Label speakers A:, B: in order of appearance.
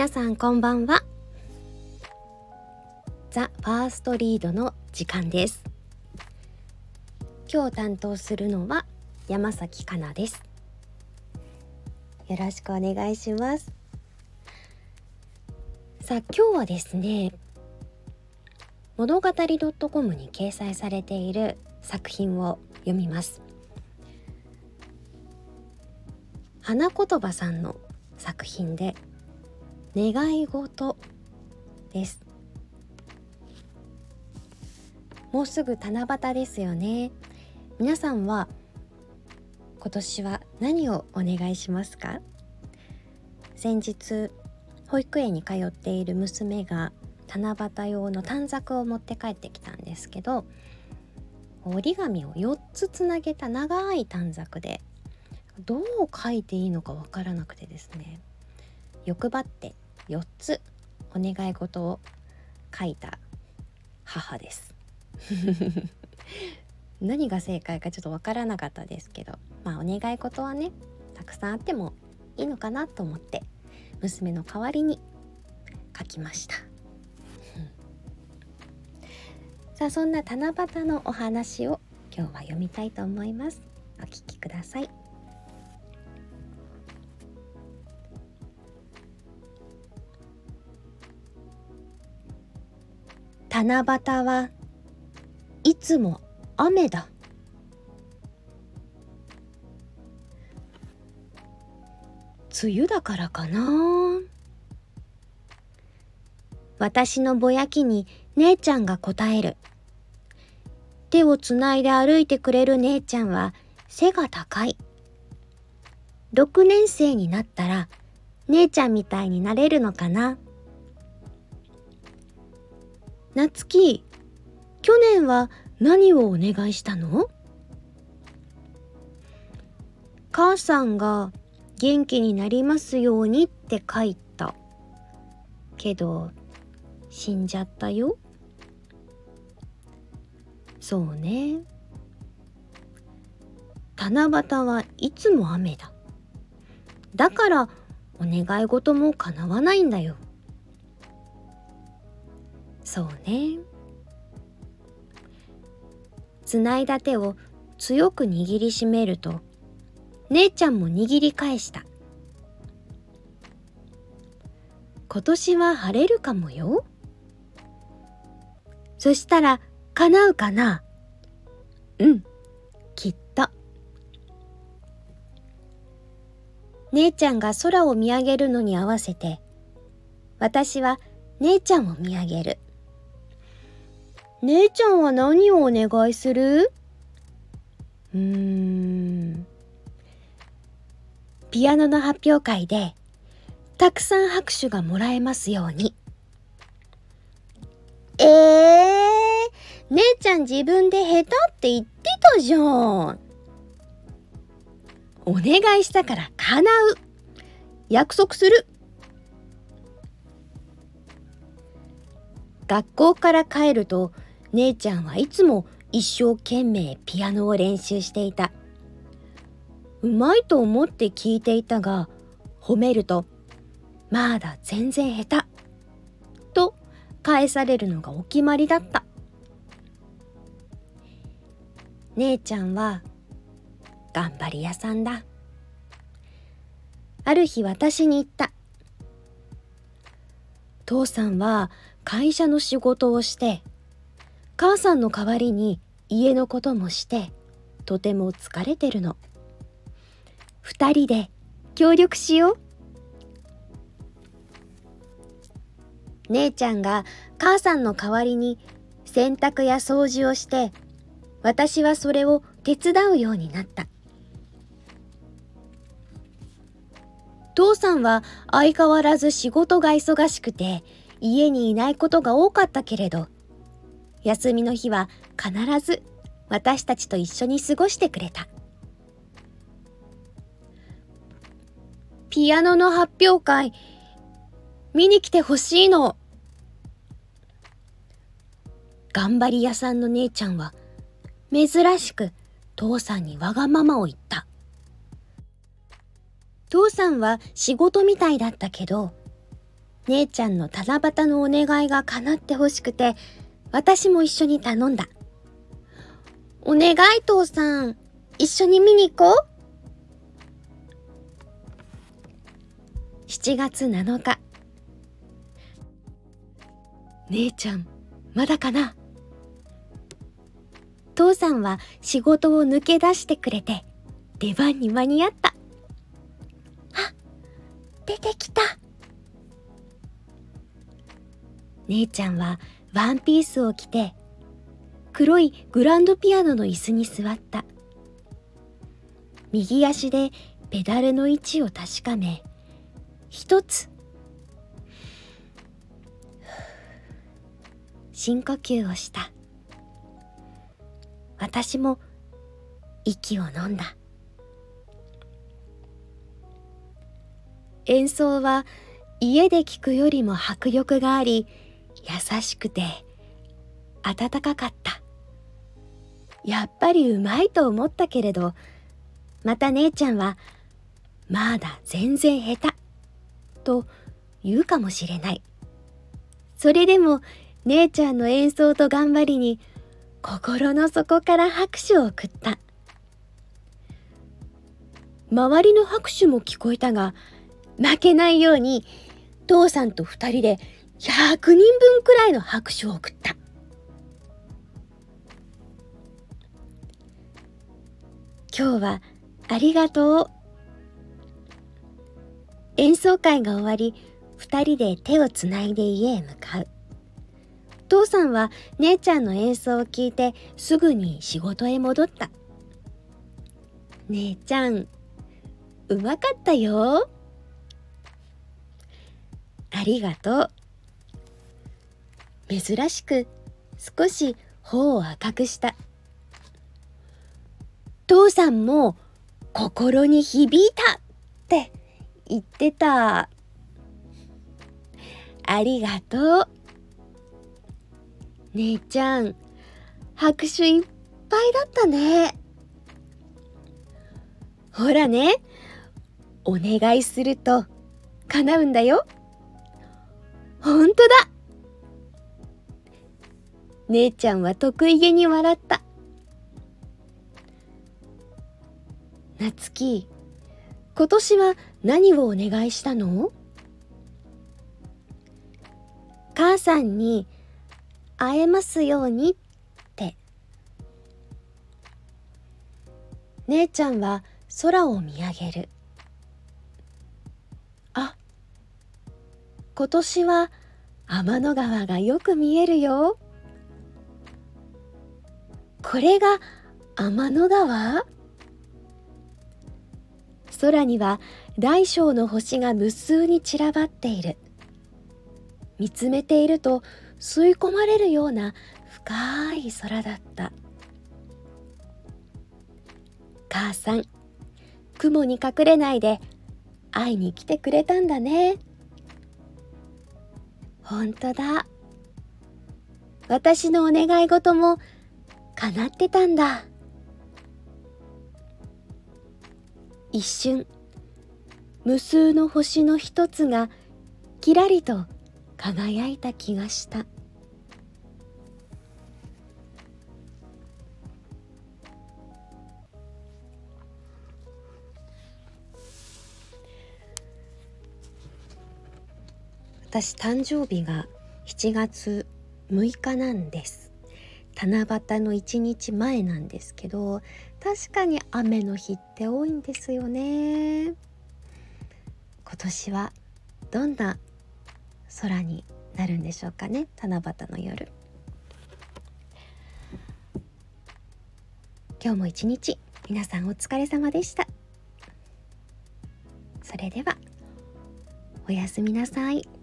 A: 皆さんこんばんは。ザ・ファーストリードの時間です。今日担当するのは山崎かなです。よろしくお願いします。さあ今日はですね物語 .com に掲載されている作品を読みます。花言葉さんの作品で願い事です。もうすぐ七夕ですよね。皆さんは今年は何をお願いしますか？先日保育園に通っている娘が七夕用の短冊を持って帰ってきたんですけど折り紙を4つつなげた長い短冊でどう書いていいのかわからなくてですね。欲張って4つお願い事を書いた母です。何が正解かちょっとわからなかったですけどまあお願い事はねたくさんあってもいいのかなと思って娘の代わりに書きました、さあそんな七夕のお話を今日は読みたいと思います。お聞きください。七夕はいつも雨だ。梅雨だからかな。私のぼやきに姉ちゃんが答える。手をつないで歩いてくれる姉ちゃんは背が高い。6年生になったら姉ちゃんみたいになれるのかな。なつき、去年は何をお願いしたの？母さんが元気になりますようにって書いた。けど、死んじゃったよ。そうね。七夕はいつも雨だ。だからお願い事も叶わないんだよ。そうね。つないだ手を強く握りしめると姉ちゃんも握り返した。今年は晴れるかもよ。そしたら叶うかな？うんきっと。姉ちゃんが空を見上げるのに合わせて私は姉ちゃんを見上げる。姉ちゃんは何をお願いする？うーん。ピアノの発表会でたくさん拍手がもらえますように。ええー、姉ちゃん自分で下手って言ってたじゃん。お願いしたから叶う。約束する。学校から帰ると姉ちゃんはいつも一生懸命ピアノを練習していた。うまいと思って聞いていたが、褒めると、まだ全然下手。と返されるのがお決まりだった。姉ちゃんは頑張り屋さんだ。ある日私に言った。父さんは会社の仕事をして母さんの代わりに家のこともしてとても疲れてるの。二人で協力しよう。姉ちゃんが母さんの代わりに洗濯や掃除をして私はそれを手伝うようになった。父さんは相変わらず仕事が忙しくて家にいないことが多かったけれど休みの日は必ず私たちと一緒に過ごしてくれた。ピアノの発表会、見に来てほしいの。頑張り屋さんの姉ちゃんは、珍しく父さんにわがままを言った。父さんは仕事みたいだったけど、姉ちゃんの七夕のお願いが叶ってほしくて私も一緒に頼んだ。お願い父さん。一緒に見に行こう。7月7日。姉ちゃんまだかな？父さんは仕事を抜け出してくれて出番に間に合った。あ出てきた。姉ちゃんはワンピースを着て黒いグランドピアノの椅子に座った。右足でペダルの位置を確かめ一つ深呼吸をした。私も息を飲んだ。演奏は家で聴くよりも迫力があり優しくて温かかった。やっぱりうまいと思ったけれどまた姉ちゃんはまだ全然下手と言うかもしれない。それでも姉ちゃんの演奏と頑張りに心の底から拍手を送った。周りの拍手も聞こえたが負けないように父さんと二人で100人分くらいの拍手を送った。今日はありがとう。演奏会が終わり二人で手をつないで家へ向かう。父さんは姉ちゃんの演奏を聞いてすぐに仕事へ戻った。姉ちゃんうまかったよ。ありがとう。珍しく少し頬を赤くした。父さんも心に響いたって言ってたありがとう。姉ちゃん拍手いっぱいだったね。ほらねお願いすると叶うんだよ。ほんとだ。姉ちゃんは得意げに笑った。なつき今年は何をお願いしたの？母さんに会えますようにって。姉ちゃんは空を見上げる。あ今年は天の川がよく見えるよ。これが天の川？空には大小の星が無数に散らばっている。見つめていると吸い込まれるような深い空だった。母さん雲に隠れないで会いに来てくれたんだね。ほんとだ。私のお願い事も叶ってたんだ。一瞬無数の星の一つがきらりと輝いた気がした。私誕生日が7月6日なんです。七夕の1日前なんですけど確かに雨の日って多いんですよね。今年はどんな空になるんでしょうかね七夕の夜。今日も一日皆さんお疲れ様でした。それではおやすみなさい。